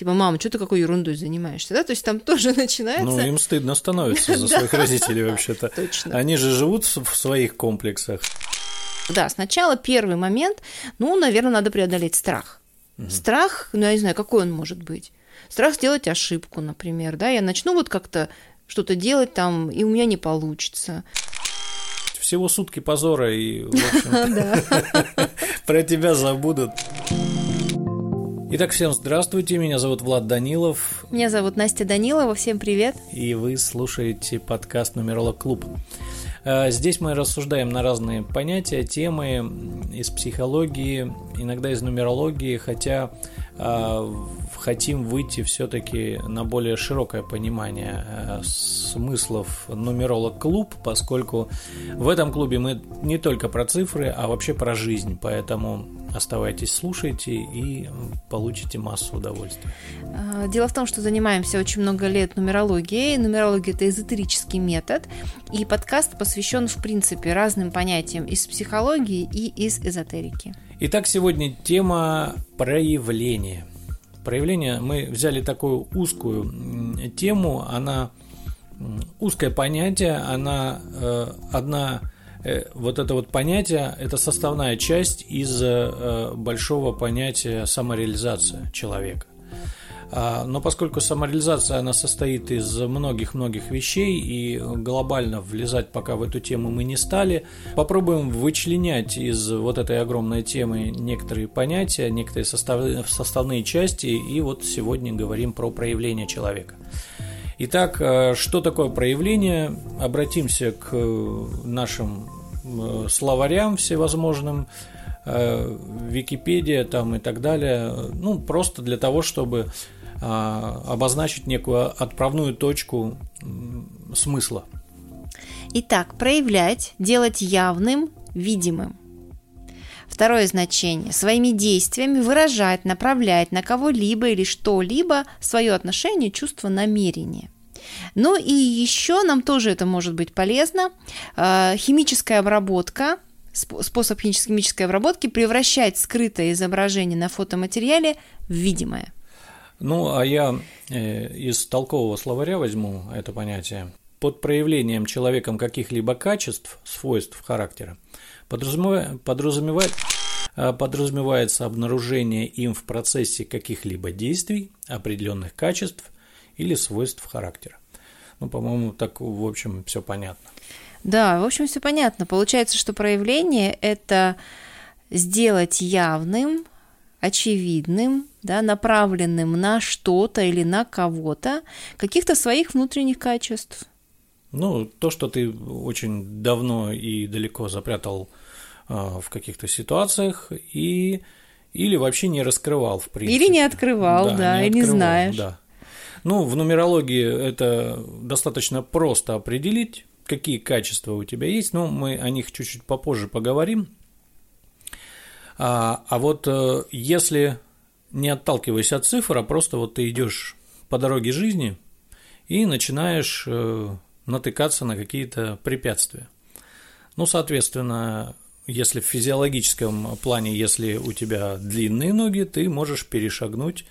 типа, мама, что ты какой ерундой занимаешься, да, то есть там тоже начинается... Ну, им стыдно становится за своих родителей вообще-то. Точно. Они же живут в своих комплексах. Да, сначала первый момент, ну, наверное, надо преодолеть страх. Страх, ну, я не знаю, какой он может быть. Страх сделать ошибку, например, да, я начну вот как-то что-то делать там, и у меня не получится. Всего сутки позора, и, в общем, про тебя забудут. Итак, всем здравствуйте, меня зовут Влад Данилов. Меня зовут Настя Данилова, всем привет. И вы слушаете подкаст «Нумеролог Клуб». Э, здесь мы рассуждаем на разные понятия, темы из психологии, иногда из нумерологии, хотя э, хотим выйти все-таки на более широкое понимание э, смыслов нумеролог клуб, поскольку в этом клубе мы не только про цифры, а вообще про жизнь, поэтому Оставайтесь, слушайте и получите массу удовольствия. А, дело в том, что занимаемся очень много лет нумерологией. Нумерология – это эзотерический метод, и подкаст посвящен, в принципе, разным понятиям из психологии и из эзотерики. Итак, сегодня тема проявления. Проявление, мы взяли такую узкую тему, она узкое понятие, она э, одна вот это вот понятие – это составная часть из э, большого понятия самореализация человека. А, но поскольку самореализация она состоит из многих-многих вещей и глобально влезать пока в эту тему мы не стали, попробуем вычленять из вот этой огромной темы некоторые понятия, некоторые состав, составные части, и вот сегодня говорим про проявление человека. Итак, э, что такое проявление? Обратимся к нашим э, словарям всевозможным, э, Википедия там и так далее, ну, просто для того, чтобы обозначить некую отправную точку смысла. Итак, проявлять, делать явным, видимым. Второе значение – своими действиями выражать, направлять на кого-либо или что-либо свое отношение, чувство, намерение. Ну и еще нам тоже это может быть полезно. А, химическая обработка, способ химической обработки превращать скрытое изображение на фотоматериале в видимое. Ну, а я э, из толкового словаря возьму это понятие. Под проявлением человеком каких-либо качеств, свойств характера – Подразумевает, а, подразумевается обнаружение им в процессе каких-либо действий, определенных качеств или свойств характера. Ну, по-моему, так, в общем, все понятно. Да, в общем, все понятно. Получается, что проявление – это сделать явным, очевидным, да, направленным на что-то или на кого-то каких-то своих внутренних качеств. Ну, то, что ты очень давно и далеко запрятал а, в каких-то ситуациях и или вообще не раскрывал в принципе. Или не открывал, да, да не и не знаешь. Да. Ну, в нумерологии это достаточно просто определить, какие качества у тебя есть, но мы о них чуть-чуть попозже поговорим. А, а вот э, если не отталкиваясь от цифр, а просто вот ты идешь по дороге жизни и начинаешь э, натыкаться на какие-то препятствия. Ну, соответственно, если в физиологическом плане, если у тебя длинные ноги, ты можешь перешагнуть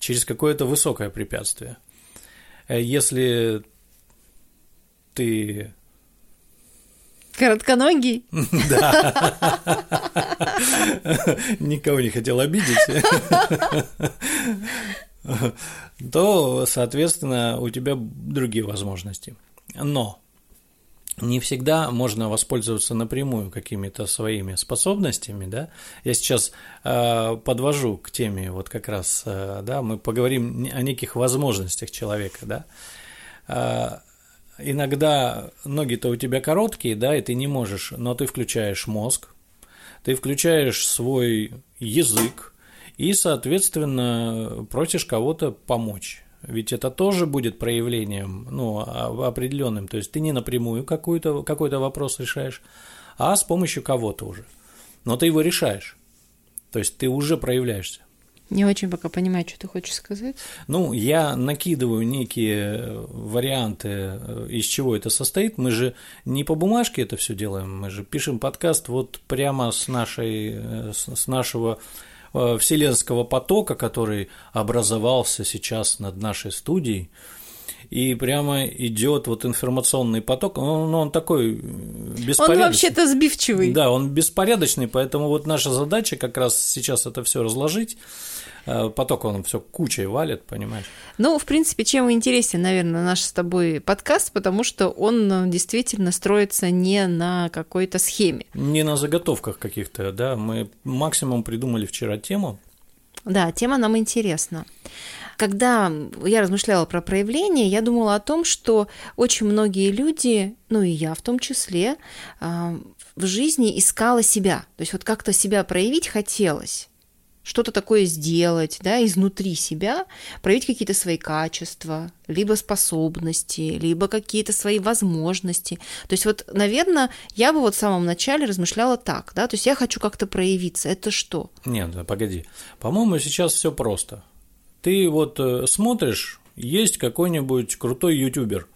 через какое-то высокое препятствие. Э, если ты Коротконогий? Да. Никого не хотел обидеть. То, соответственно, у тебя другие возможности. Но не всегда можно воспользоваться напрямую какими-то своими способностями, да. Я сейчас э, подвожу к теме вот как раз, э, да, мы поговорим о неких возможностях человека, да. Э, иногда ноги-то у тебя короткие, да, и ты не можешь, но ты включаешь мозг, ты включаешь свой язык и, соответственно, просишь кого-то помочь ведь это тоже будет проявлением, ну, а, определенным. То есть ты не напрямую какой-то какой вопрос решаешь, а с помощью кого-то уже. Но ты его решаешь. То есть ты уже проявляешься. Не очень пока понимаю, что ты хочешь сказать. Ну, я накидываю некие варианты, э, из чего это состоит. Мы же не по бумажке это все делаем, мы же пишем подкаст вот прямо с нашей, э, с нашего э, вселенского потока, который образовался сейчас над нашей студией, и прямо идет вот информационный поток, он, он такой беспорядочный. Он вообще-то сбивчивый. Да, он беспорядочный, поэтому вот наша задача как раз сейчас это все разложить. Э, поток он все кучей валит, понимаешь? Ну, в принципе, чем интересен, наверное, наш с тобой подкаст, потому что он э, действительно строится не на какой-то схеме. Не на заготовках каких-то, да. Мы максимум придумали вчера тему. Да, тема нам интересна когда я размышляла про проявление, я думала о том, что очень многие люди, ну и я в том числе, а, в жизни искала себя. То есть вот как-то себя проявить хотелось что-то такое сделать, да, изнутри себя, проявить какие-то свои качества, либо способности, либо какие-то свои возможности. То есть вот, наверное, я бы вот в самом начале размышляла так, да, то есть я хочу как-то проявиться. Это что? Нет, погоди. По-моему, сейчас все просто. Ты вот э, смотришь, есть какой-нибудь крутой ютубер,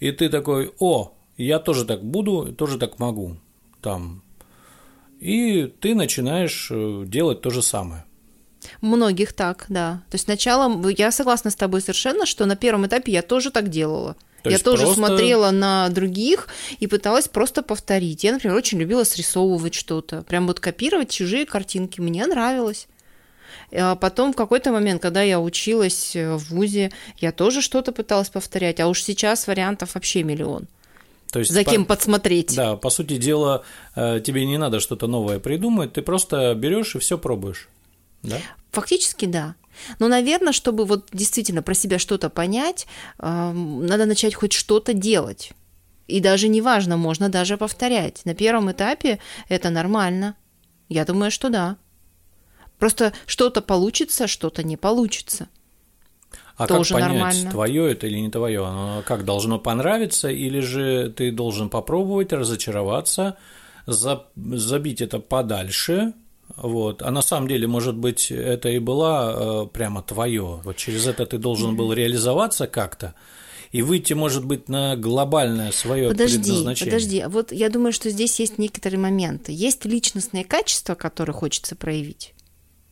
и ты такой, о, я тоже так буду, тоже так могу, там, и ты начинаешь э, делать то же самое. Многих так, да. То есть сначала я согласна с тобой совершенно, что на первом этапе я тоже так делала. То я тоже просто... смотрела на других и пыталась просто повторить. Я, например, очень любила срисовывать что-то, прям вот копировать чужие картинки. Мне нравилось. А потом в какой-то момент, когда я училась э, в ВУЗе, я тоже что-то пыталась повторять, а уж сейчас вариантов вообще миллион. То есть, За кем по... подсмотреть. Да, по сути дела, э, тебе не надо что-то новое придумать, ты просто берешь и все пробуешь. Да? Фактически да. Но, наверное, чтобы вот действительно про себя что-то понять, эм, надо начать хоть что-то делать. И даже неважно, можно даже повторять. На первом этапе это нормально. Я думаю, что да. Просто что-то получится, что-то не получится. А Тоже как понять, нормально. твое это или не твое? Оно как должно понравиться, или же ты должен попробовать, разочароваться, забить это подальше, вот. А на самом деле, может быть, это и была э, прямо твое. Вот через это ты должен был реализоваться как-то и выйти, может быть, на глобальное свое предназначение. Подожди, вот я думаю, что здесь есть некоторые моменты. Есть личностные качества, которые хочется проявить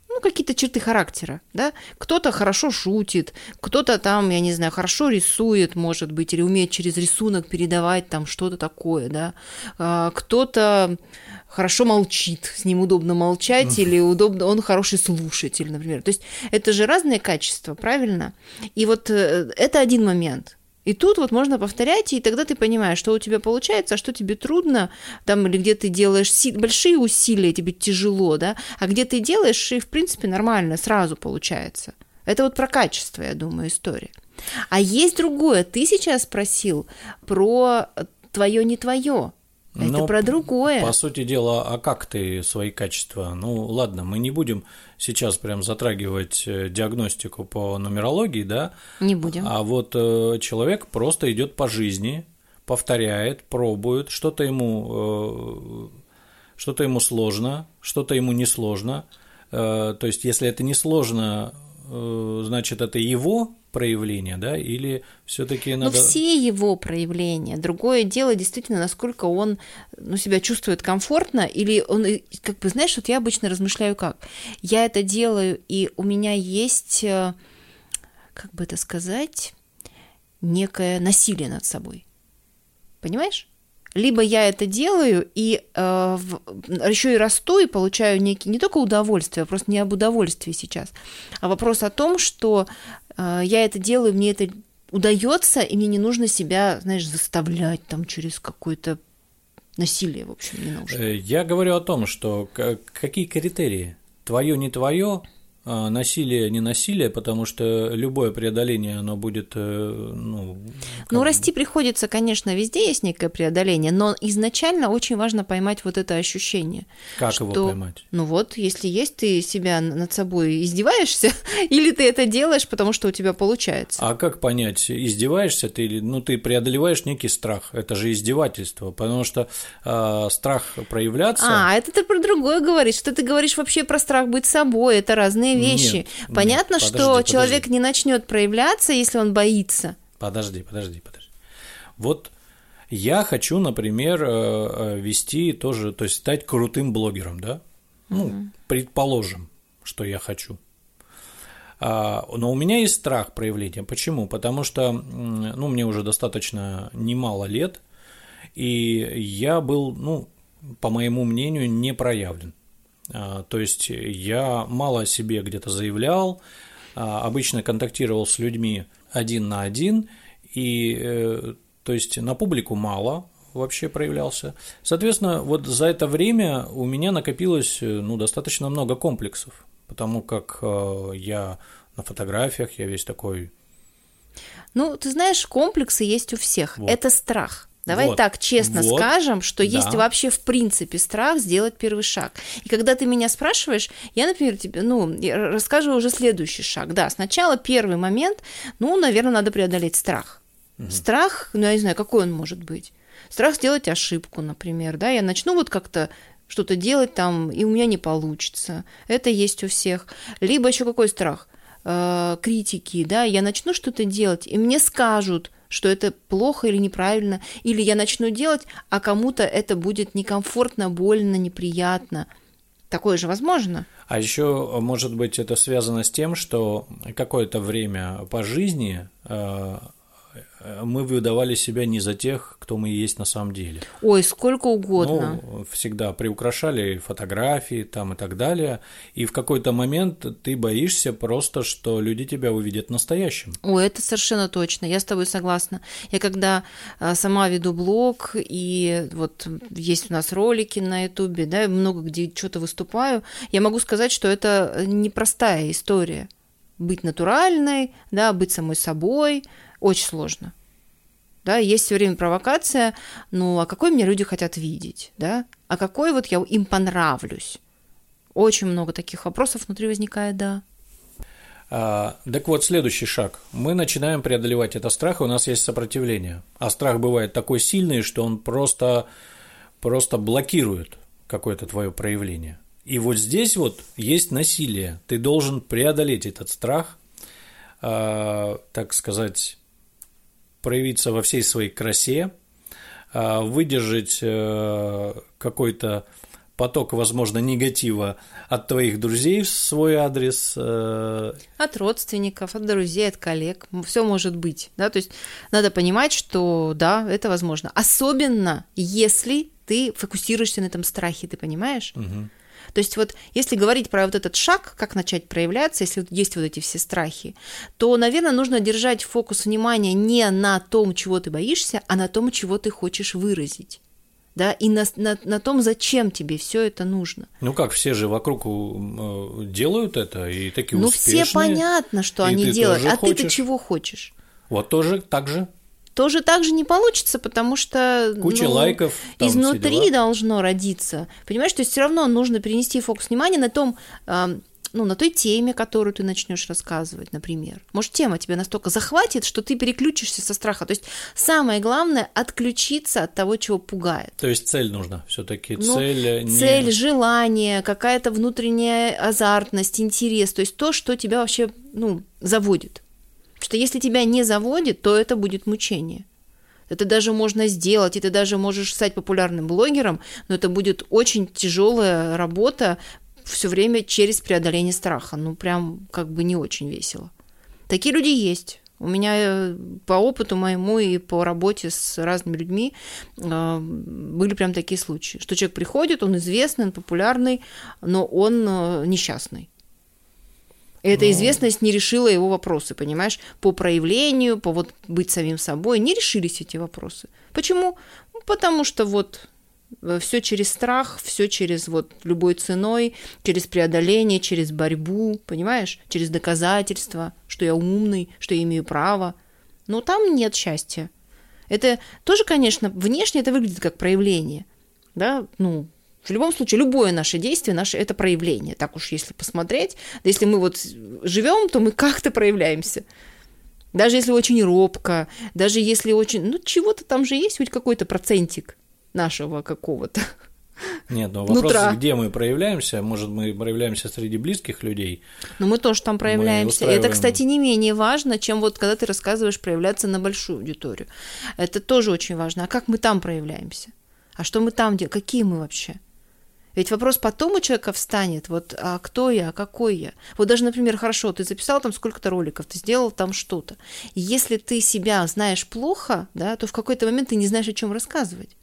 ну, какие-то черты характера, да. Кто-то хорошо шутит, кто-то там, я не знаю, хорошо рисует, может быть, или умеет через рисунок передавать там что-то такое, да. А, кто-то хорошо молчит, с ним удобно молчать, или удобно, он хороший слушатель, например. То есть это же разные качества, правильно? И вот э, это один момент. И тут вот можно повторять, и тогда ты понимаешь, что у тебя получается, а что тебе трудно, там, или где ты делаешь большие усилия, тебе тяжело, да, а где ты делаешь, и, в принципе, нормально, сразу получается. Это вот про качество, я думаю, история. А есть другое. Ты сейчас спросил про твое не твое. Это Но, про другое. По сути дела, а как ты свои качества? Ну, ладно, мы не будем сейчас прям затрагивать э, диагностику по нумерологии, да? Не будем. А вот э, человек просто идет по жизни, повторяет, пробует, что-то ему, э, что-то ему сложно, что-то ему не сложно. То есть, если это не сложно, значит, это его проявления, да, или все-таки надо... Ну, все его проявления. Другое дело, действительно, насколько он ну, себя чувствует комфортно, или он, как бы, знаешь, вот я обычно размышляю как. Я это делаю, и у меня есть, э, как бы это сказать, некое насилие над собой. Понимаешь? либо я это делаю и э, еще и расту и получаю некий не только удовольствие, а просто не об удовольствии сейчас, а вопрос о том, что э, я это делаю, мне это удается, и мне не нужно себя, знаешь, заставлять там через какое-то насилие, в общем, не нужно. Э, я говорю о том, что какие критерии? Твое, не твое, а, насилие, не насилие, потому что любое преодоление, оно будет, э, ну... Ну, расти приходится, конечно, везде есть некое преодоление, но изначально очень важно поймать вот это ощущение. Как что, его поймать? Ну вот, если есть, ты себя над собой издеваешься, или ты это делаешь, потому что у тебя получается. А как понять, издеваешься ты или, ну, ты преодолеваешь некий страх, это же издевательство, потому что э, страх проявляться... А, это ты про другое говоришь, что ты говоришь вообще про страх быть собой, это разные вещи. Нет, Понятно, нет, подожди, что подожди. человек не начнет проявляться, если он боится. Подожди, подожди, подожди. Вот я хочу, например, э, э, вести тоже, то есть стать крутым блогером, да? Ну, угу. предположим, что я хочу. А, но у меня есть страх проявления. Почему? Потому что, ну, мне уже достаточно немало лет, и я был, ну, по моему мнению, не проявлен. А, то есть я мало о себе где-то заявлял, а, обычно контактировал с людьми один на один, и э, то есть на публику мало вообще проявлялся. Соответственно, вот за это время у меня накопилось э, ну, достаточно много комплексов, потому как э, я на фотографиях, я весь такой... Ну, ты знаешь, комплексы есть у всех. Вот. Это страх. Давай Вот, так честно вот, скажем, что есть да. вообще в принципе страх сделать первый шаг. И когда ты меня спрашиваешь, я, например, тебе, ну, расскажу уже следующий шаг. Да, сначала первый момент, ну, наверное, надо преодолеть страх. Страх, ну, я не знаю, какой он может быть. Страх сделать ошибку, например, да, я начну вот как-то что-то делать там, и у меня не получится. Это есть у всех. Либо еще какой страх? Э, критики, да, я начну что-то делать, и мне скажут, что это плохо или неправильно, или я начну делать, а кому-то это будет некомфортно, больно, неприятно. Такое же возможно. А еще, может быть, это связано с тем, что какое-то время по жизни э, мы выдавали себя не за тех, кто мы есть на самом деле. Ой, сколько угодно. Ну, всегда приукрашали фотографии там и так далее. И в какой-то момент ты боишься просто, что люди тебя увидят настоящим. Ой, это совершенно точно, я с тобой согласна. Я когда а, сама веду блог, и вот есть у нас ролики на ютубе, да, много где что-то выступаю, я могу сказать, что это непростая история. Быть натуральной, да, быть самой собой, очень сложно. Да, есть все время провокация, ну а какой мне люди хотят видеть, да? А какой вот я им понравлюсь? Очень много таких вопросов внутри возникает, да. А, так вот, следующий шаг. Мы начинаем преодолевать этот страх, и у нас есть сопротивление. А страх бывает такой сильный, что он просто, просто блокирует какое-то твое проявление. И вот здесь вот есть насилие. Ты должен преодолеть этот страх, э, так сказать, проявиться во всей своей красе, э, выдержать э, какой-то поток, возможно, негатива от твоих друзей в свой адрес. э, От родственников, от друзей, от коллег. Все может быть. Да? То есть надо понимать, что да, это возможно. Особенно если ты фокусируешься на этом страхе, ты понимаешь? мгм. То есть вот если говорить про вот этот шаг, как начать проявляться, если есть вот эти все страхи, то, наверное, нужно держать фокус внимания не на том, чего ты боишься, а на том, чего ты хочешь выразить. Да, и на, на, на том, зачем тебе все это нужно. Ну как, все же вокруг э, делают это и такие ну, успешные. все понятно, что они делают. А ты-то чего хочешь? Вот тоже так же. Тоже так же не получится, потому что Куча ну, лайков, изнутри должно родиться. Понимаешь, то есть все равно нужно перенести фокус внимания на том, ну, на той теме, которую ты начнешь рассказывать, например. Может, тема тебя настолько захватит, что ты переключишься со страха. То есть самое главное отключиться от того, чего пугает. То есть цель нужна все-таки. Ну, цель э, не... Цель, желание, какая-то внутренняя азартность, интерес, то есть то, что тебя вообще ну, заводит. Что если тебя не заводит, то это будет мучение. Это даже можно сделать, и ты даже можешь стать популярным блогером, но это будет очень тяжелая работа все время через преодоление страха. Ну, прям как бы не очень весело. Такие люди есть. У меня э, по опыту моему и по работе с разными людьми э, были прям такие случаи, что человек приходит, он известный, он популярный, но он э, несчастный. Эта Ну. известность не решила его вопросы, понимаешь? По проявлению, по вот быть самим собой, не решились эти вопросы. Почему? Ну, потому что вот все через страх, все через вот любой ценой, через преодоление, через борьбу, понимаешь? Через доказательства, что я умный, что я имею право. Но там нет счастья. Это тоже, конечно, внешне это выглядит как проявление. Да, ну, в любом случае, любое наше действие, наше это проявление. Так уж если посмотреть, да если мы вот живем, то мы как-то проявляемся. Даже если очень робко, даже если очень... Ну, чего-то там же есть, хоть какой-то процентик нашего какого-то. Нет, но вопрос, Нутра. где мы проявляемся. Может, мы проявляемся среди близких людей. Но мы тоже там проявляемся. Это, устраиваем- кстати, не менее важно, чем вот когда ты рассказываешь проявляться на большую аудиторию. Это тоже очень важно. А как мы там проявляемся? А что мы там делаем? Какие мы вообще? Ведь вопрос потом у человека встанет, вот, а кто я, а какой я? Вот даже, например, хорошо, ты записал там сколько-то роликов, ты сделал там что-то. Если ты себя знаешь плохо, да, то в какой-то момент ты не знаешь, о чем рассказывать.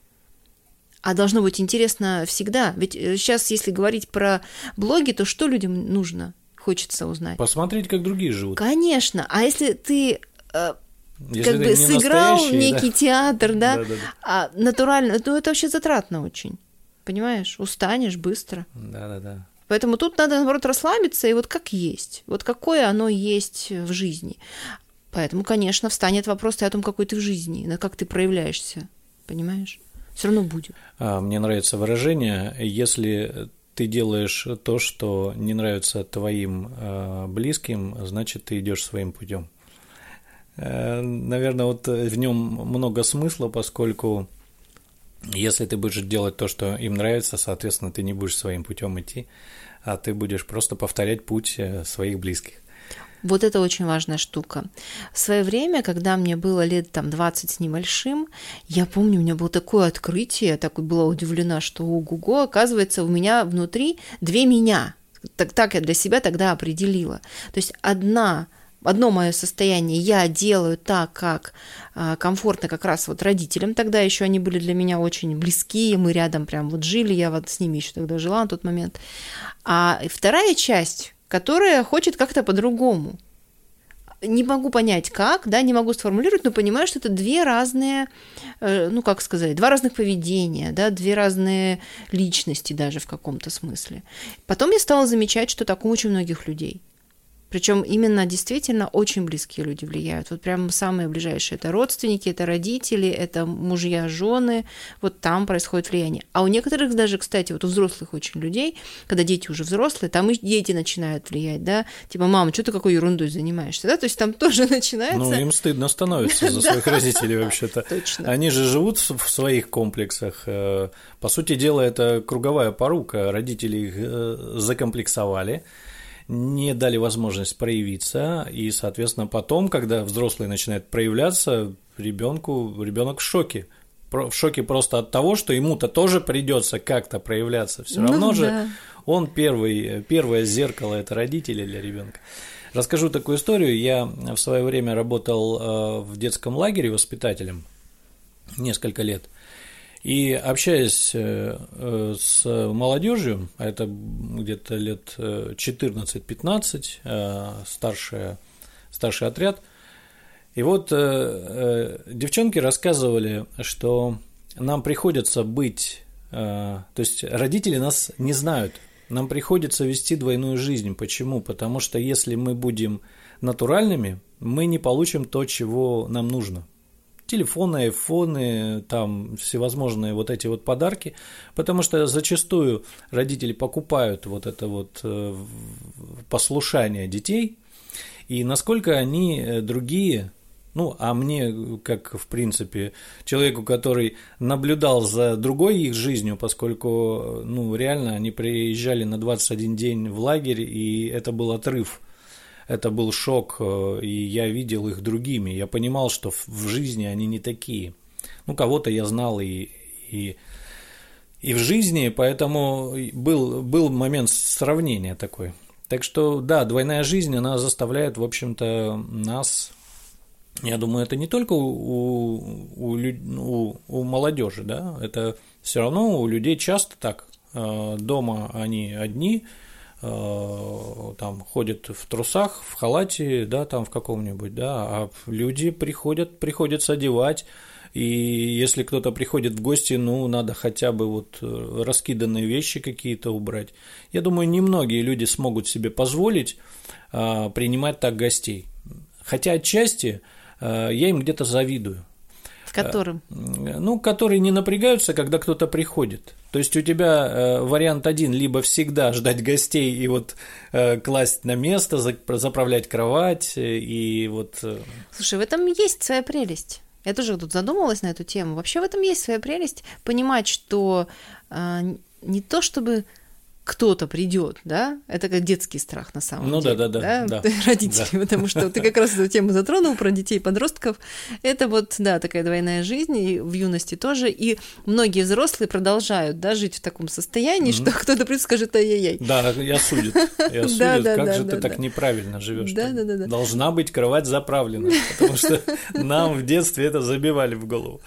А должно быть интересно всегда. Ведь сейчас, э, если говорить про блоги, то что людям нужно? Хочется узнать. Посмотреть, как другие живут. Конечно. А если ты э, если как бы сыграл некий да? театр, да, да, да, да. а натурально, ну это вообще затратно очень. Понимаешь? Устанешь быстро. Да, да, да. Поэтому тут надо, наоборот, расслабиться и вот как есть. Вот какое оно есть в жизни. Поэтому, конечно, встанет вопрос и о том, какой ты в жизни, на как ты проявляешься. Понимаешь? Все равно будет. А, мне нравится выражение, если ты делаешь то, что не нравится твоим э, близким, значит, ты идешь своим путем. Э, наверное, вот в нем много смысла, поскольку если ты будешь делать то, что им нравится, соответственно, ты не будешь своим путем идти, а ты будешь просто повторять путь э, своих близких. Вот это очень важная штука. В свое время, когда мне было лет там 20 с небольшим, я помню, у меня было такое открытие, я так была удивлена, что ого-го, оказывается, у меня внутри две меня. Так, так я для себя тогда определила. То есть одна одно мое состояние я делаю так, как а, комфортно как раз вот родителям. Тогда еще они были для меня очень близкие, мы рядом прям вот жили, я вот с ними еще тогда жила на тот момент. А вторая часть, которая хочет как-то по-другому. Не могу понять, как, да, не могу сформулировать, но понимаю, что это две разные, э, ну, как сказать, два разных поведения, да, две разные личности даже в каком-то смысле. Потом я стала замечать, что так у очень многих людей – причем именно действительно очень близкие люди влияют. Вот прям самые ближайшие. Это родственники, это родители, это мужья, жены. Вот там происходит влияние. А у некоторых даже, кстати, вот у взрослых очень людей, когда дети уже взрослые, там и дети начинают влиять, да. Типа, мама, что ты какой ерундой занимаешься, да? То есть там тоже начинается... Ну, им стыдно становится за своих родителей вообще-то. Точно. Они же живут в своих комплексах. Э, по сути дела, это круговая порука. Родители их э, закомплексовали не дали возможность проявиться, и, соответственно, потом, когда взрослый начинает проявляться, ребенку ребенок в шоке. В шоке просто от того, что ему-то тоже придется как-то проявляться. Все ну, равно да. же он первый, первое зеркало это родители для ребенка. Расскажу такую историю. Я в свое время работал э, в детском лагере воспитателем несколько лет. И общаясь э, э, с молодежью, а это где-то лет 14-15, э, старший, старший отряд, и вот девчонки рассказывали, что нам приходится быть, то есть родители нас не знают, нам приходится вести двойную жизнь. Почему? Потому что если мы будем натуральными, мы не получим то, чего нам нужно телефоны, айфоны, там всевозможные вот эти вот подарки, потому что зачастую родители покупают вот это вот э, послушание детей, и насколько они э, другие, ну, а мне, как в принципе, человеку, который наблюдал за другой их жизнью, поскольку, ну, реально они приезжали на 21 день в лагерь, и это был отрыв – это был шок, э, и я видел их другими. Я понимал, что в жизни они не такие. Ну, кого-то я знал и, и, и в жизни, поэтому был, был момент сравнения такой. Так что, да, двойная жизнь, она заставляет, в общем-то, нас я думаю, это не только у, у, у, у молодежи, да, это все равно у людей часто так. Э, дома они одни, там ходит в трусах, в халате, да, там в каком-нибудь, да, а люди приходят, приходится одевать, и если кто-то приходит в гости, ну, надо хотя бы вот э, раскиданные вещи какие-то убрать. Я думаю, немногие люди смогут себе позволить а, принимать так гостей. Хотя отчасти я им где-то завидую. В котором? Ну, которые не напрягаются, когда кто-то приходит. То есть у тебя э, вариант один, либо всегда ждать гостей и вот э, класть на место, заправлять кровать э, и вот... Э... Слушай, в этом есть своя прелесть. Я тоже тут задумалась на эту тему. Вообще в этом есть своя прелесть понимать, что э, не то чтобы кто-то придет, да, это как детский страх на самом ну, деле. Ну да, да, да. да. Родители, да. потому что ты как раз эту тему затронул про детей, подростков. Это вот, да, такая двойная жизнь, и в юности тоже. И многие взрослые продолжают, да, жить в таком состоянии, mm-hmm. что кто-то придет и скажет ай-яй-яй. Да, я судит. Я судит, как же ты так неправильно живешь. Да, да, да, да. Должна быть кровать заправлена, потому что нам в детстве это забивали в голову.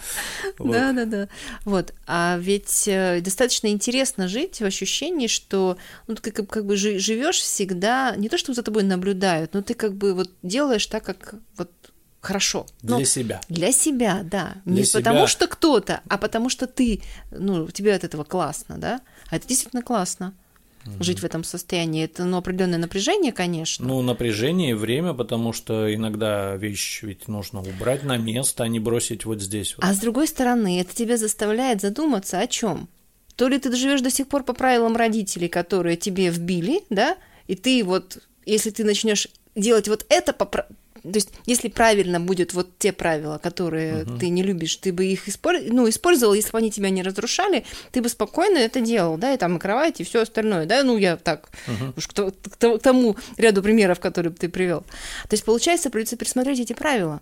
Да, да, да. Вот. А ведь э, достаточно интересно жить в ощущении, что что ну, ты как, как бы живешь всегда, не то, что за тобой наблюдают, но ты как бы вот делаешь так, как вот хорошо. Для но себя. Для себя, да. Для не себя. потому что кто-то, а потому что ты, ну, тебе от этого классно, да? А это действительно классно жить в этом состоянии. Это ну, определенное напряжение, конечно. Ну, напряжение и время, потому что иногда вещь ведь нужно убрать на место, а не бросить вот здесь. Вот. А с другой стороны, это тебя заставляет задуматься о чем? То ли ты живешь до сих пор по правилам родителей, которые тебе вбили, да, и ты вот, если ты начнешь делать вот это по то есть, если правильно будет вот те правила, которые uh-huh. ты не любишь, ты бы их использ... ну, использовал, если бы они тебя не разрушали, ты бы спокойно это делал, да, и там и кровать, и все остальное, да, ну, я так, uh-huh. уж к, к, к тому ряду примеров, которые ты привел. То есть, получается, придется пересмотреть эти правила.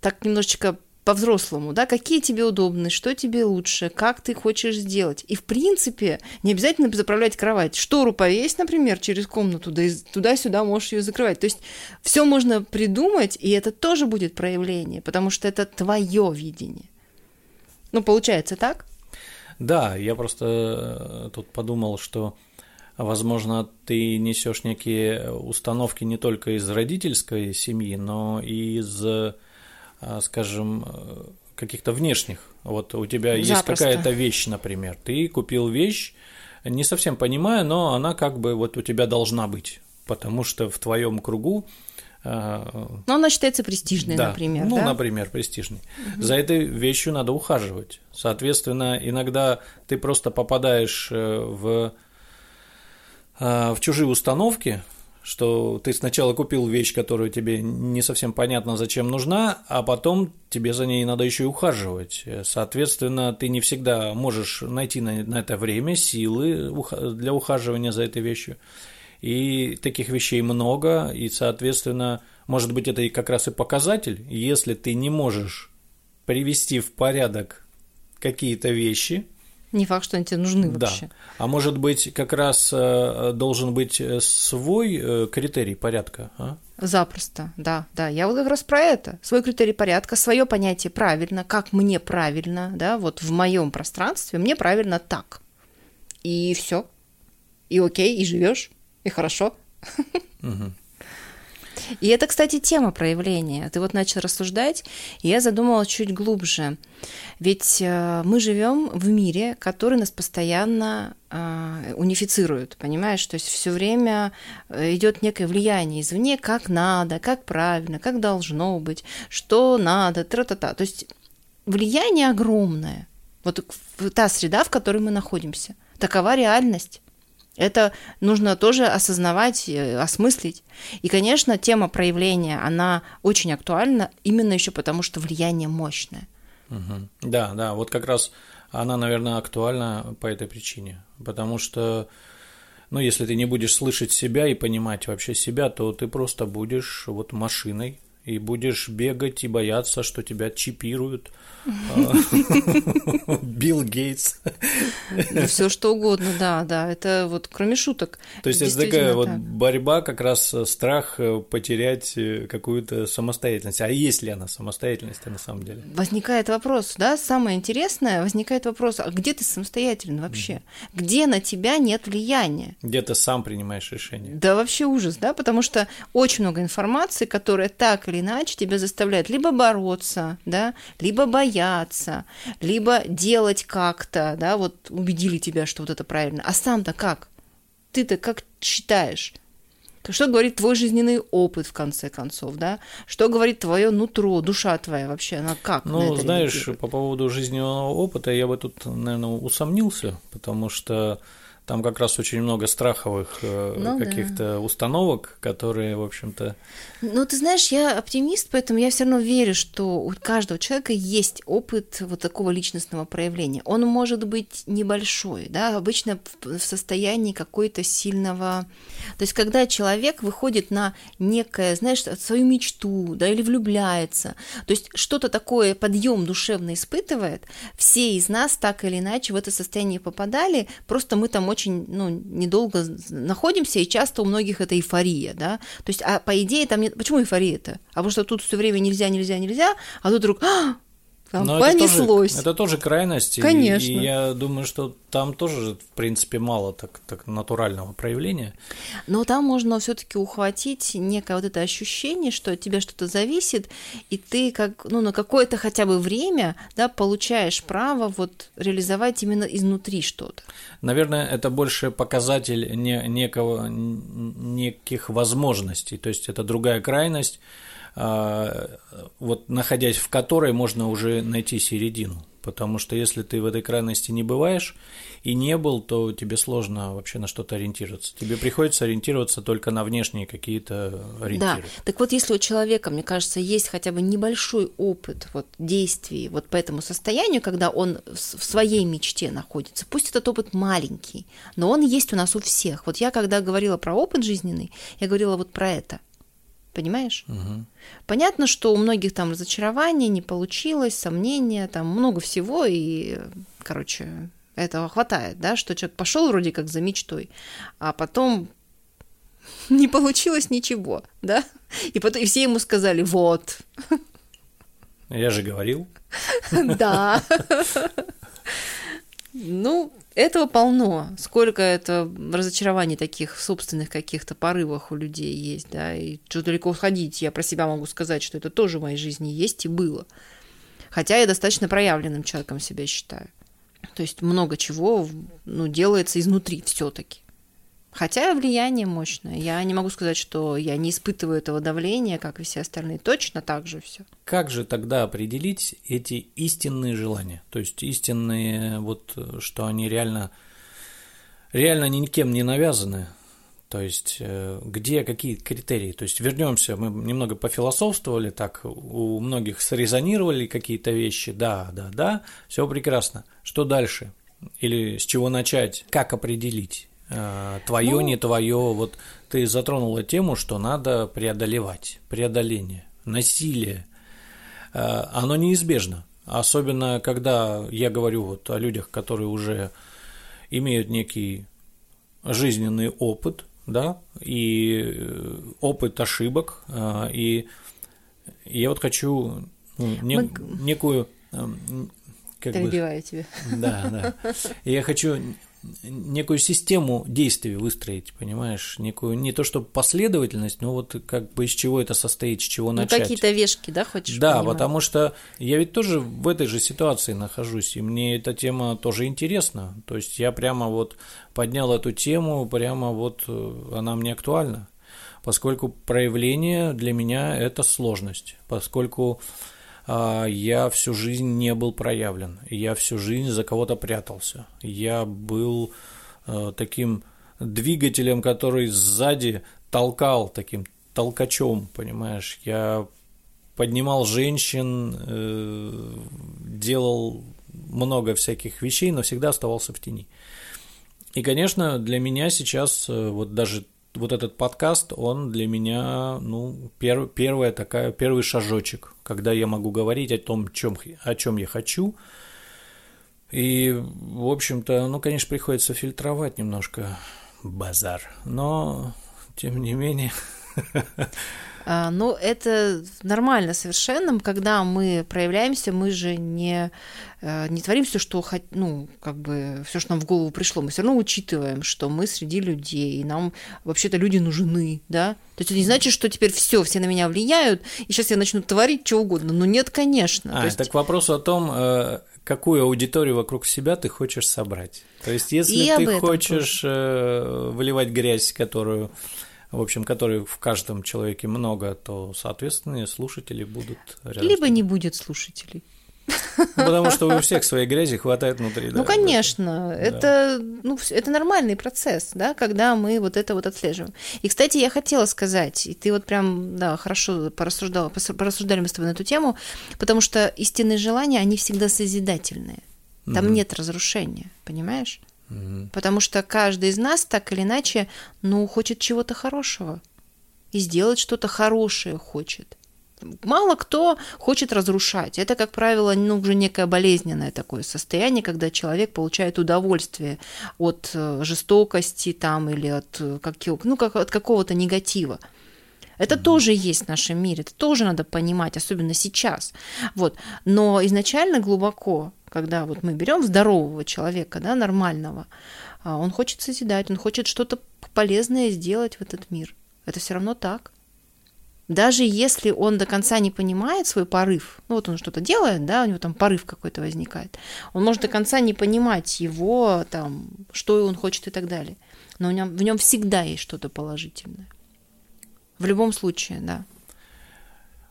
Так немножечко по-взрослому, да, какие тебе удобны, что тебе лучше, как ты хочешь сделать. И, в принципе, не обязательно заправлять кровать. Штору повесь, например, через комнату, да и туда-сюда можешь ее закрывать. То есть все можно придумать, и это тоже будет проявление, потому что это твое видение. Ну, получается так? Да, я просто э, тут подумал, что Возможно, ты несешь некие установки не только из родительской семьи, но и из скажем, э, каких-то внешних. Вот у тебя Запросто. есть какая-то вещь, например. Ты купил вещь, не совсем понимая, но она как бы вот у тебя должна быть, потому что в твоем кругу э, но она считается престижной, да. например. Ну, да? например, престижной. Угу. За этой вещью надо ухаживать. Соответственно, иногда ты просто попадаешь э, в, в чужие установки, что ты сначала купил вещь, которая тебе не совсем понятно, зачем нужна, а потом тебе за ней надо еще и ухаживать. Соответственно, ты не всегда можешь найти на, на это время силы для ухаживания за этой вещью. И таких вещей много, и, соответственно, может быть, это и как раз и показатель, если ты не можешь привести в порядок какие-то вещи – не факт, что они тебе нужны вообще. Да. А может быть, как раз э, должен быть э, свой э, критерий порядка, а? Запросто, да, да. Я вот как раз про это. Свой критерий порядка, свое понятие правильно, как мне правильно, да, вот в моем пространстве мне правильно так. И все. И окей, и живешь, и хорошо. Угу. И это, кстати, тема проявления. Ты вот начал рассуждать, и я задумала чуть глубже. Ведь э, мы живем в мире, который нас постоянно э, унифицирует, понимаешь? То есть все время э, идет некое влияние извне, как надо, как правильно, как должно быть, что надо, тра-та-та. То есть влияние огромное. Вот та среда, в которой мы находимся. Такова реальность. Это нужно тоже осознавать, э, осмыслить. И, конечно, тема проявления, она очень актуальна именно еще потому, что влияние мощное. Угу. Да, да, вот как раз она, наверное, актуальна по этой причине. Потому что, ну, если ты не будешь слышать себя и понимать вообще себя, то ты просто будешь вот машиной, и будешь бегать и бояться, что тебя чипируют. Билл Гейтс. Все что угодно, да, да. Это вот кроме шуток. То есть это такая вот борьба, как раз э, страх э, потерять э, какую-то самостоятельность. А есть ли она самостоятельность на самом деле? Возникает вопрос, да, самое интересное, возникает вопрос, а где ты самостоятельный вообще? Где на тебя нет влияния? Где ты сам принимаешь решение? Да вообще ужас, да, потому что очень много информации, которая так или иначе тебя заставляет либо бороться, да, либо бояться, либо делать как-то, да, вот убедили тебя, что вот это правильно. А сам-то как? Ты-то как считаешь? Что говорит твой жизненный опыт, в конце концов, да? Что говорит твое нутро, душа твоя вообще, она как? Ну, знаешь, по поводу жизненного опыта я бы тут, наверное, усомнился, потому что Там как раз очень много страховых э, ну, каких-то да. установок, которые, в общем-то. Ну, ты знаешь, я оптимист, поэтому я все равно верю, что у каждого человека есть опыт вот такого личностного проявления. Он может быть небольшой, да, обычно в состоянии какой-то сильного. То есть, когда человек выходит на некое, знаешь, свою мечту, да, или влюбляется, то есть что-то такое подъем душевно испытывает, все из нас так или иначе в это состояние попадали, просто мы там очень очень ну, недолго находимся, и часто у многих это эйфория, да, то есть, а по идее там нет, почему эйфория-то? А потому что тут все время нельзя, нельзя, нельзя, а тут вдруг, а, там Но понеслось. Это тоже, это тоже крайности. Конечно. И, и я думаю, что там тоже, в принципе, мало так, так натурального проявления. Но там можно все-таки ухватить некое вот это ощущение, что от тебя что-то зависит, и ты как, ну, на какое-то хотя бы время да, получаешь право вот реализовать именно изнутри что-то. Наверное, это больше показатель не, некого, неких возможностей. То есть это другая крайность вот находясь в которой можно уже найти середину. Потому что если ты в этой крайности не бываешь и не был, то тебе сложно вообще на что-то ориентироваться. Тебе приходится ориентироваться только на внешние какие-то ориентиры. Да. Так вот, если у человека, мне кажется, есть хотя бы небольшой опыт вот, действий вот по этому состоянию, когда он в своей мечте находится, пусть этот опыт маленький, но он есть у нас у всех. Вот я, когда говорила про опыт жизненный, я говорила вот про это – Понимаешь? Угу. Понятно, что у многих там разочарование, не получилось, сомнения, там много всего, и, короче, этого хватает, да, что человек пошел вроде как за мечтой, а потом не получилось ничего, да, и потом и все ему сказали, вот. Я же говорил. Да. Ну, этого полно. Сколько это разочарований таких собственных каких-то порывах у людей есть, да, и что далеко ходить. Я про себя могу сказать, что это тоже в моей жизни есть и было. Хотя я достаточно проявленным человеком себя считаю. То есть много чего ну, делается изнутри все-таки. Хотя влияние мощное. Я не могу сказать, что я не испытываю этого давления, как и все остальные. Точно так же все. Как же тогда определить эти истинные желания? То есть истинные, вот что они реально, реально никем не навязаны. То есть э, где какие критерии? То есть вернемся, мы немного пофилософствовали, так у многих срезонировали какие-то вещи. Да, да, да, все прекрасно. Что дальше? Или с чего начать? Как определить? Э, твое, ну, не твое. Вот ты затронула тему, что надо преодолевать, преодоление, насилие. Э, оно неизбежно. Особенно, когда я говорю вот о людях, которые уже имеют некий жизненный опыт, да, и э, опыт ошибок, и я вот хочу ну, не, Мы... некую как Перебиваю бы, тебя. Да, да. Я хочу некую систему действий выстроить, понимаешь, некую не то чтобы последовательность, но вот как бы из чего это состоит, с чего ну, начать. какие-то вешки, да, хочешь? Да, понимать? потому что я ведь тоже в этой же ситуации нахожусь, и мне эта тема тоже интересна. То есть я прямо вот поднял эту тему, прямо вот э, она мне актуальна, поскольку проявление для меня это сложность, поскольку я всю жизнь не был проявлен, я всю жизнь за кого-то прятался. Я был э, таким двигателем, который сзади толкал, таким толкачом, понимаешь. Я поднимал женщин, э, делал много всяких вещей, но всегда оставался в тени. И, конечно, для меня сейчас э, вот даже вот этот подкаст, он для меня, ну, пер, первая такая, первый шажочек, когда я могу говорить о том, чем, о чем я хочу. И, в общем-то, ну, конечно, приходится фильтровать немножко базар, но, тем не менее, ну, это нормально совершенно, когда мы проявляемся, мы же не, э, не творим все, что, ну, как бы, все, что нам в голову пришло. Мы все равно учитываем, что мы среди людей, и нам вообще-то люди нужны, да. То есть это не значит, что теперь все, все на меня влияют, и сейчас я начну творить что угодно. Ну, нет, конечно. А, То есть... это к вопросу о том, э, какую аудиторию вокруг себя ты хочешь собрать. То есть, если и ты хочешь тоже. Э, выливать грязь, которую в общем, которых в каждом человеке много, то, соответственно, слушатели будут рядом. Либо не будет слушателей. Потому что у всех своей грязи хватает внутри. Ну, конечно, это, ну, это нормальный процесс, да, когда мы вот это вот отслеживаем. И, кстати, я хотела сказать, и ты вот прям, да, хорошо порассуждала, порассуждали мы с тобой на эту тему, потому что истинные желания, они всегда созидательные. Там mm нет разрушения, понимаешь? Потому что каждый из нас так или иначе, ну, хочет чего-то хорошего. И сделать что-то хорошее хочет. Мало кто хочет разрушать. Это, как правило, ну, уже некое болезненное такое состояние, когда человек получает удовольствие от э, жестокости там, или от, э, какого, ну, как, от какого-то негатива. Это mm-hmm. тоже есть в нашем мире, это тоже надо понимать, особенно сейчас. Вот. Но изначально глубоко, когда вот мы берем здорового человека, да, нормального, а, он хочет созидать, он хочет что-то полезное сделать в этот мир. Это все равно так даже если он до конца не понимает свой порыв, ну вот он что-то делает, да, у него там порыв какой-то возникает, он может до конца не понимать его, там, что он хочет и так далее. Но в нем, в нем всегда есть что-то положительное. В любом случае, да.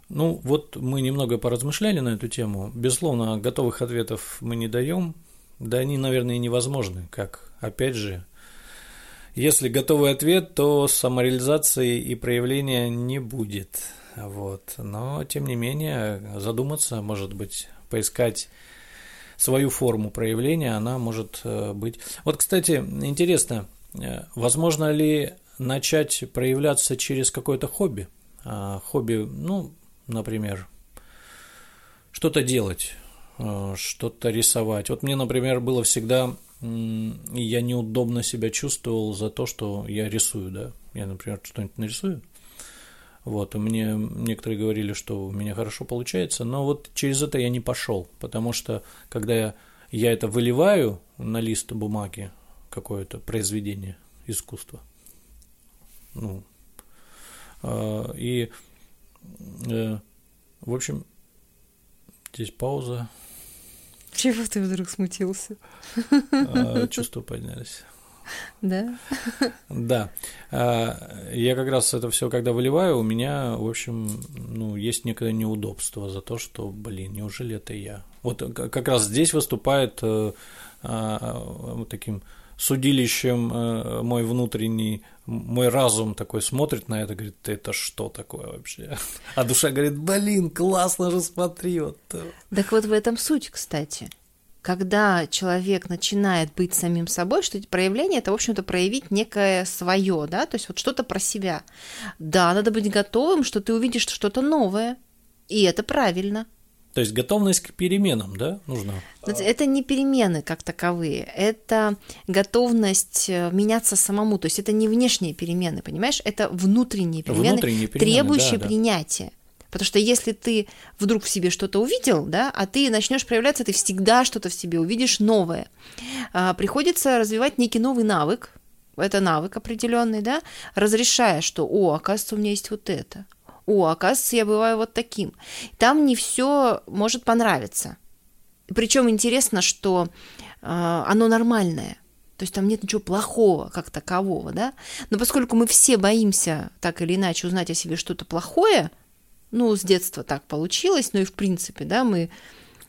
Ну, вот мы немного поразмышляли на эту тему. Безусловно, готовых ответов мы не даем. Да они, наверное, и невозможны, как, опять же, если готовый ответ, то самореализации и проявления не будет. Вот. Но, тем не менее, задуматься, может быть, поискать свою форму проявления, она может э, быть. Вот, кстати, интересно, э, возможно ли начать проявляться через какое-то хобби? А, хобби, ну, например, что-то делать, э, что-то рисовать. Вот мне, например, было всегда я неудобно себя чувствовал за то, что я рисую, да. Я, например, что-нибудь нарисую. Вот, и мне некоторые говорили, что у меня хорошо получается, но вот через это я не пошел, потому что когда я, я это выливаю на лист бумаги, какое-то произведение искусства, ну, э, и, э, в общем, здесь пауза, чего ты вдруг смутился? А, чувства поднялись. Да? Да. А, я как раз это все, когда выливаю, у меня, в общем, ну, есть некое неудобство за то, что, блин, неужели это я? Вот как раз здесь выступает э, а, вот таким судилищем э, мой внутренний, мой разум такой смотрит на это, говорит, это что такое вообще? А душа говорит, блин, классно же, смотри. Вот. Так вот в этом суть, кстати. Когда человек начинает быть самим собой, что эти проявления это, в общем-то, проявить некое свое, да, то есть вот что-то про себя. Да, надо быть готовым, что ты увидишь что-то новое, и это правильно – то есть готовность к переменам, да, нужна? Это не перемены как таковые, это готовность э, меняться самому. То есть это не внешние перемены, понимаешь? Это внутренние перемены, внутренние перемены требующие да, принятия. Потому что если ты вдруг в себе что-то увидел, да, а ты начнешь проявляться, ты всегда что-то в себе увидишь новое. А, приходится развивать некий новый навык, это навык определенный, да, разрешая, что, о, оказывается, у меня есть вот это, о, оказывается, я бываю вот таким. Там не все может понравиться. Причем интересно, что э, оно нормальное. То есть там нет ничего плохого как такового, да? Но поскольку мы все боимся так или иначе узнать о себе что-то плохое, ну, с детства так получилось, ну и в принципе, да, мы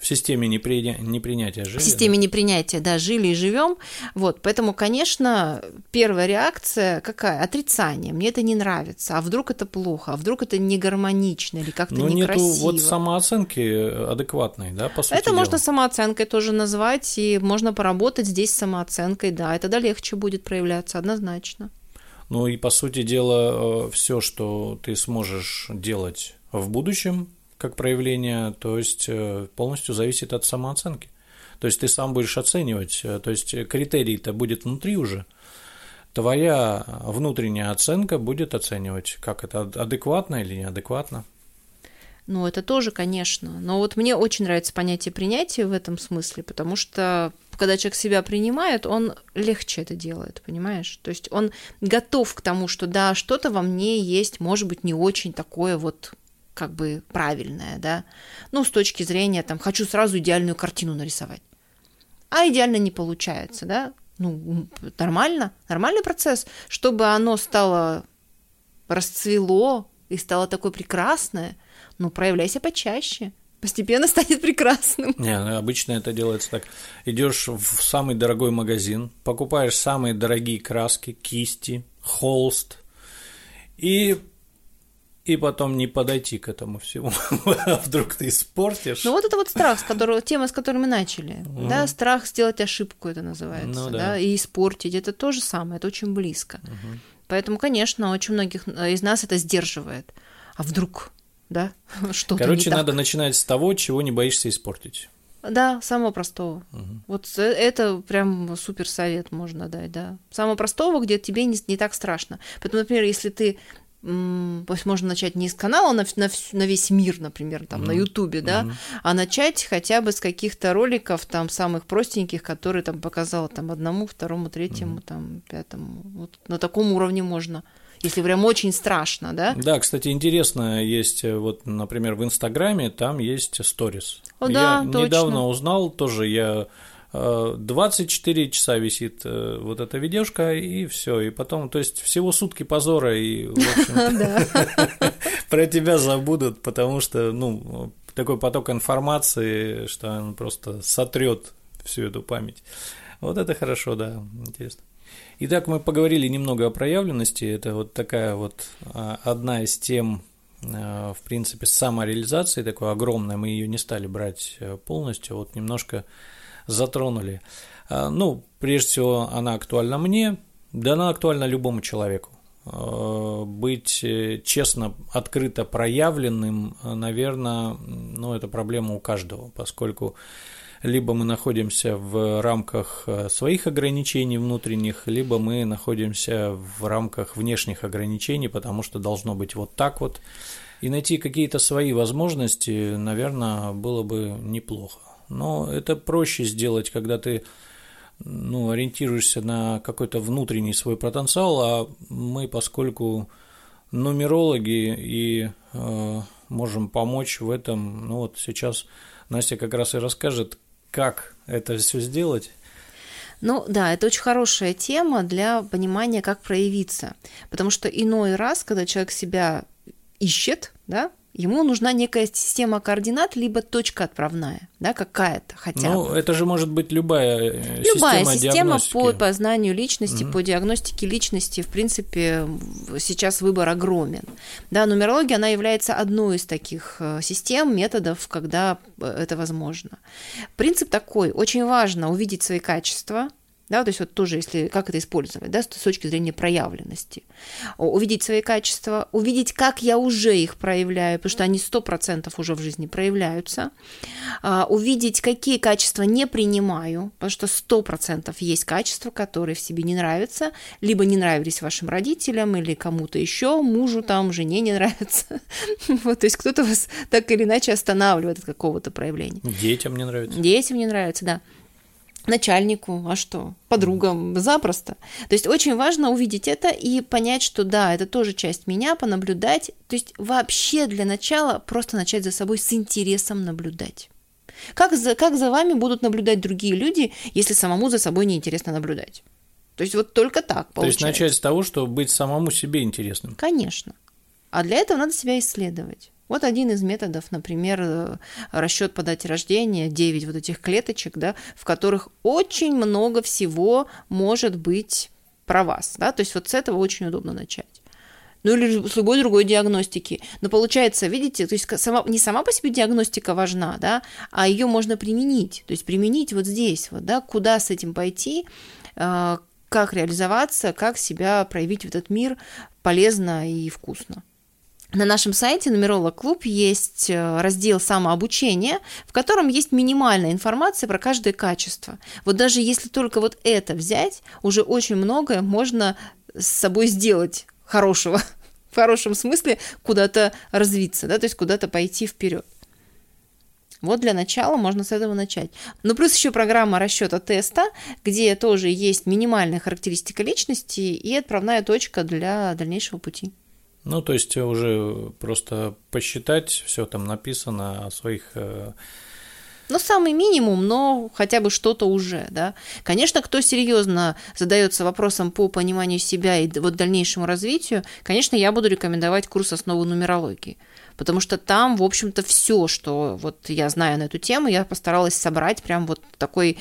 в системе непри... непринятия жили. В системе да? непринятия, да, жили и живем. Вот, поэтому, конечно, первая реакция какая? Отрицание. Мне это не нравится. А вдруг это плохо? А вдруг это не гармонично или как-то Но некрасиво? нету вот самооценки адекватной, да, по сути Это дела. можно самооценкой тоже назвать, и можно поработать здесь с самооценкой, да, это тогда легче будет проявляться однозначно. Ну и по сути дела э, все, что ты сможешь делать в будущем, как проявление, то есть э, полностью зависит от самооценки. То есть ты сам будешь оценивать, э, то есть критерий-то будет внутри уже. Твоя внутренняя оценка будет оценивать, как это адекватно или неадекватно. Ну, это тоже, конечно. Но вот мне очень нравится понятие принятия в этом смысле, потому что когда человек себя принимает, он легче это делает, понимаешь? То есть он готов к тому, что да, что-то во мне есть, может быть, не очень такое вот как бы правильное, да, ну, с точки зрения, там, хочу сразу идеальную картину нарисовать. А идеально не получается, да, ну, нормально, нормальный процесс, чтобы оно стало, расцвело и стало такое прекрасное, ну, проявляйся почаще, постепенно станет прекрасным. Не, ну, обычно это делается так. Идешь в самый дорогой магазин, покупаешь самые дорогие краски, кисти, холст, и и потом не подойти к этому всему, а вдруг ты испортишь. Ну вот это вот страх, с которого, тема, с которой мы начали, mm. да, страх сделать ошибку это называется, ну, да. да, и испортить, это то же самое, это очень близко. Mm-hmm. Поэтому, конечно, очень многих из нас это сдерживает. А вдруг, да, что-то Короче, надо начинать с того, чего не боишься испортить. Да, самого простого. Угу. Вот это прям супер совет можно дать, да. Самого простого, где тебе не, не так страшно. Поэтому, например, если ты пусть можно начать не с канала на, на, на весь мир, например, там, mm-hmm. на Ютубе, да, mm-hmm. а начать хотя бы с каких-то роликов, там, самых простеньких, которые там показала там одному, второму, третьему, mm-hmm. там, пятому. Вот на таком уровне можно если прям очень страшно, да? Да, кстати, интересно, есть э, вот, например, в Инстаграме там есть сторис. О, да, я точно. недавно узнал, тоже я 24 э, часа висит э, вот эта видюшка, и все. И потом, то есть всего сутки позора, и, в общем про тебя забудут, потому что, ну, такой поток информации, что он просто сотрет всю эту память. Вот это хорошо, да, интересно. Итак, мы поговорили немного о проявленности. Это вот такая вот а, одна из тем, а, в принципе, самореализации такой огромной. Мы ее не стали брать э, полностью, вот немножко затронули. А, ну, прежде всего, она актуальна мне, да она актуальна любому человеку. А, быть э, честно, открыто проявленным, наверное, ну, это проблема у каждого, поскольку либо мы находимся в рамках э, своих ограничений внутренних, либо мы находимся в рамках внешних ограничений, потому что должно быть вот так вот. И найти какие-то свои возможности, наверное, было бы неплохо. Но это проще сделать, когда ты ну, ориентируешься на какой-то внутренний свой потенциал, а мы, поскольку нумерологи и э, можем помочь в этом, ну вот сейчас Настя как раз и расскажет, как это все сделать. Ну да, это очень хорошая тема для понимания, как проявиться. Потому что иной раз, когда человек себя ищет, да, ему нужна некая система координат, либо точка отправная, да, какая-то хотя ну, бы. Ну, это же может быть любая, э, любая система, система по познанию личности, угу. по диагностике личности. В принципе, сейчас выбор огромен. Да, нумерология, она является одной из таких э, систем, методов, когда э, это возможно. Принцип такой, очень важно увидеть свои качества, да, то есть вот тоже, если как это использовать, да, с точки зрения проявленности. Увидеть свои качества, увидеть, как я уже их проявляю, потому что они сто процентов уже в жизни проявляются. А, увидеть, какие качества не принимаю, потому что сто процентов есть качества, которые в себе не нравятся, либо не нравились вашим родителям или кому-то еще, мужу там, жене не нравятся. Вот, то есть кто-то вас так или иначе останавливает от какого-то проявления. Детям не нравится. Детям не нравится, да начальнику, а что, подругам, запросто. То есть очень важно увидеть это и понять, что да, это тоже часть меня, понаблюдать. То есть вообще для начала просто начать за собой с интересом наблюдать. Как за, как за вами будут наблюдать другие люди, если самому за собой неинтересно наблюдать? То есть вот только так получается. То есть начать с того, что быть самому себе интересным. Конечно. А для этого надо себя исследовать. Вот один из методов, например, э, расчет по дате рождения, 9 вот этих клеточек, да, в которых очень много всего может быть про вас. Да? То есть вот с этого очень удобно начать ну или с любой другой диагностики. Но получается, видите, то есть сама, не сама по себе диагностика важна, да, а ее можно применить. То есть применить вот здесь, вот, да, куда с этим пойти, э, как реализоваться, как себя проявить в этот мир полезно и вкусно. На нашем сайте Нумеролог Клуб есть э, раздел самообучения, в котором есть минимальная информация про каждое качество. Вот даже если только вот это взять, уже очень многое можно с собой сделать хорошего, в хорошем смысле куда-то развиться, да, то есть куда-то пойти вперед. Вот для начала можно с этого начать. Ну, плюс еще программа расчета теста, где тоже есть минимальная характеристика личности и отправная точка для дальнейшего пути. Ну, то есть уже просто посчитать, все там написано о своих э, ну, самый минимум, но хотя бы что-то уже, да. Конечно, кто серьезно задается вопросом по пониманию себя и вот дальнейшему развитию, конечно, я буду рекомендовать курс основы нумерологии, потому что там, в общем-то, все, что вот я знаю на эту тему, я постаралась собрать прям вот такой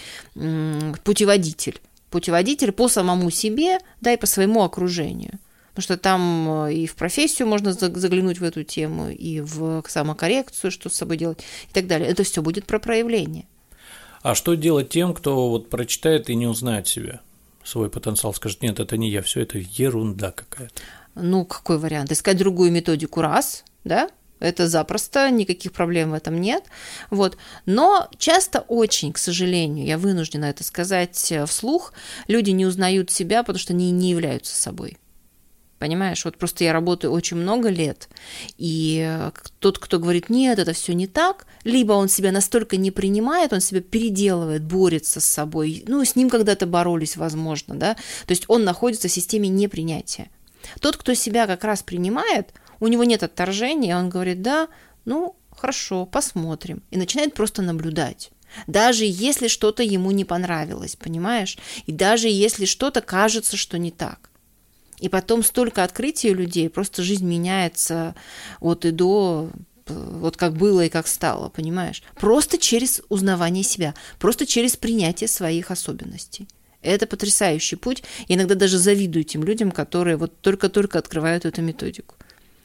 путеводитель. Путеводитель по самому себе, да, и по своему окружению. Потому что там э, и в профессию можно заглянуть в эту тему, и в самокоррекцию, что с собой делать, и так далее. Это все будет про проявление. А что делать тем, кто вот прочитает и не узнает себя? свой потенциал, скажет, нет, это не я, все это ерунда какая-то. Ну, какой вариант? Искать другую методику раз, да, это запросто, никаких проблем в этом нет. Вот. Но часто очень, к сожалению, я вынуждена это сказать э, вслух, люди не узнают себя, потому что они не являются собой. Понимаешь, вот просто я работаю очень много лет, и э, тот, кто говорит, нет, это все не так, либо он себя настолько не принимает, он себя переделывает, борется с собой, ну, с ним когда-то боролись, возможно, да, то есть он находится в системе непринятия. Тот, кто себя как раз принимает, у него нет отторжения, он говорит, да, ну, хорошо, посмотрим, и начинает просто наблюдать. Даже если что-то ему не понравилось, понимаешь? И даже если что-то кажется, что не так. И потом столько открытий у людей, просто жизнь меняется от и до, вот как было и как стало, понимаешь? Просто через узнавание себя, просто через принятие своих особенностей. Это потрясающий путь. Я иногда даже завидую тем людям, которые вот только-только открывают эту методику.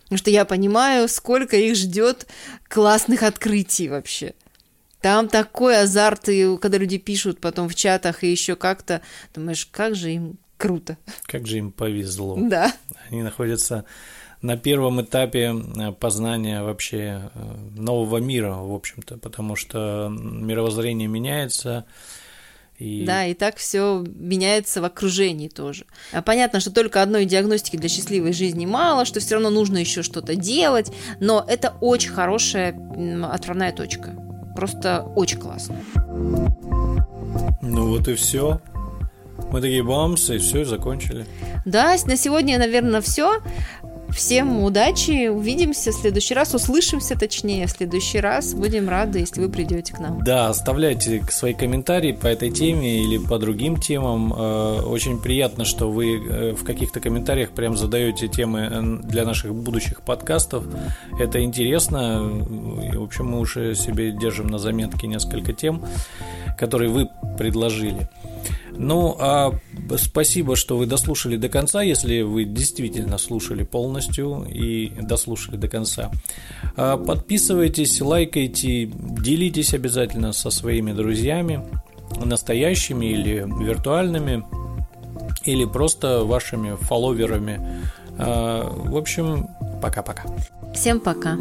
Потому что я понимаю, сколько их ждет классных открытий вообще. Там такой азарт, и когда люди пишут потом в чатах и еще как-то, думаешь, как же им круто. Как же им повезло. Да. Они находятся на первом этапе э, познания вообще э, нового мира, в общем-то, потому что мировоззрение меняется. И... Да, и так все меняется в окружении тоже. А понятно, что только одной диагностики для счастливой жизни мало, что все равно нужно еще что-то делать, но это очень хорошая отправная точка. Просто очень классно. Ну вот и все. Мы такие бамсы, и все, закончили. Да, на сегодня, наверное, все. Всем удачи, увидимся в следующий раз, услышимся точнее в следующий раз. Будем рады, если вы придете к нам. Да, оставляйте свои комментарии по этой теме или по другим темам. Э, очень приятно, что вы э, в каких-то комментариях прям задаете темы э, для наших будущих подкастов. Это интересно. В общем, мы уже себе держим на заметке несколько тем, которые вы предложили. Ну, а спасибо, что вы дослушали до конца, если вы действительно слушали полностью и дослушали до конца. А подписывайтесь, лайкайте, делитесь обязательно со своими друзьями, настоящими или виртуальными, или просто вашими фолловерами. А, в общем, пока-пока. Всем пока.